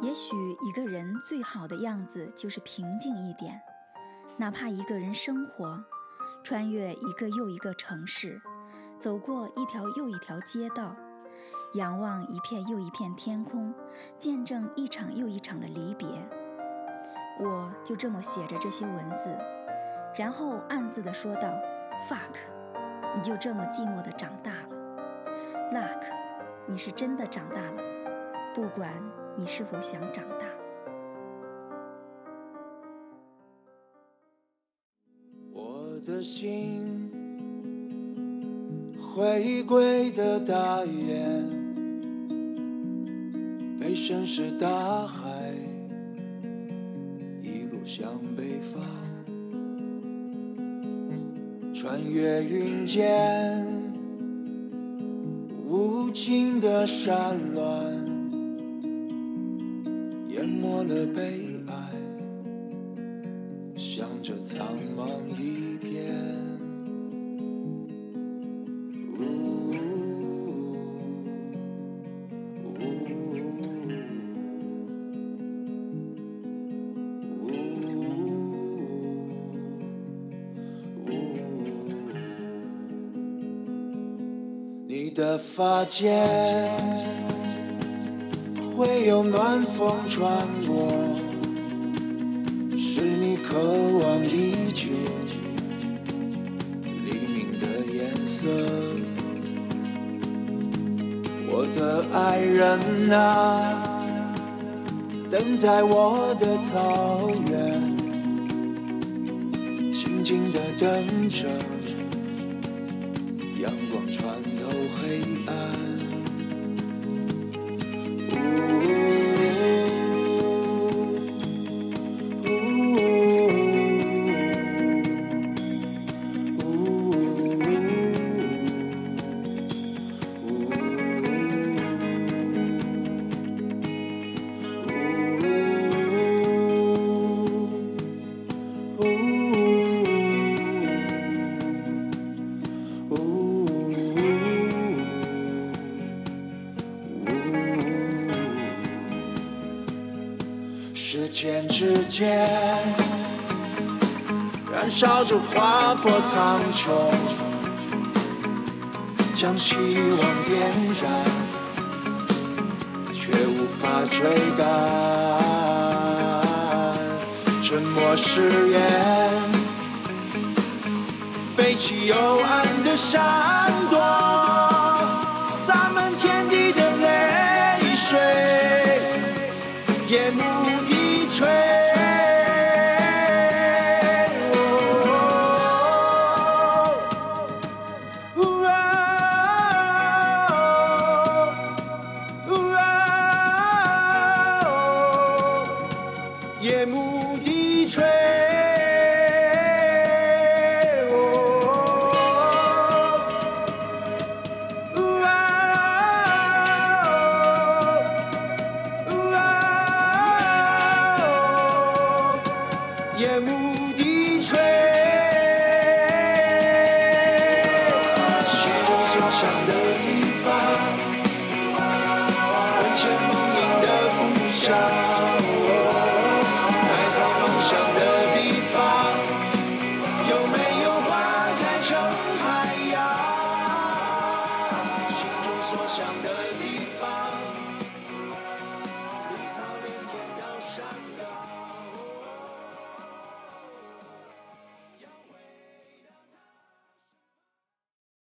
也许一个人最好的样子就是平静一点，哪怕一个人生活，穿越一个又一个城市，走过一条又一条街道，仰望一片又一片天空，见证一场又一场的离别。我就这么写着这些文字，然后暗自的说道：“fuck，你就这么寂寞的长大了；luck，你是真的长大了，不管。”你是否想长大？我的心回归的大雁，被深是大海一路向北方，穿越云间无尽的山峦。没了悲哀，向着苍茫一片。你的发间。会有暖风穿我，是你渴望已久黎明的颜色。我的爱人啊，等在我的草原，静静的等着时间之间，燃烧着划破苍穹，将希望点燃，却无法追赶。沉默誓言，背起幽暗的山。